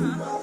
I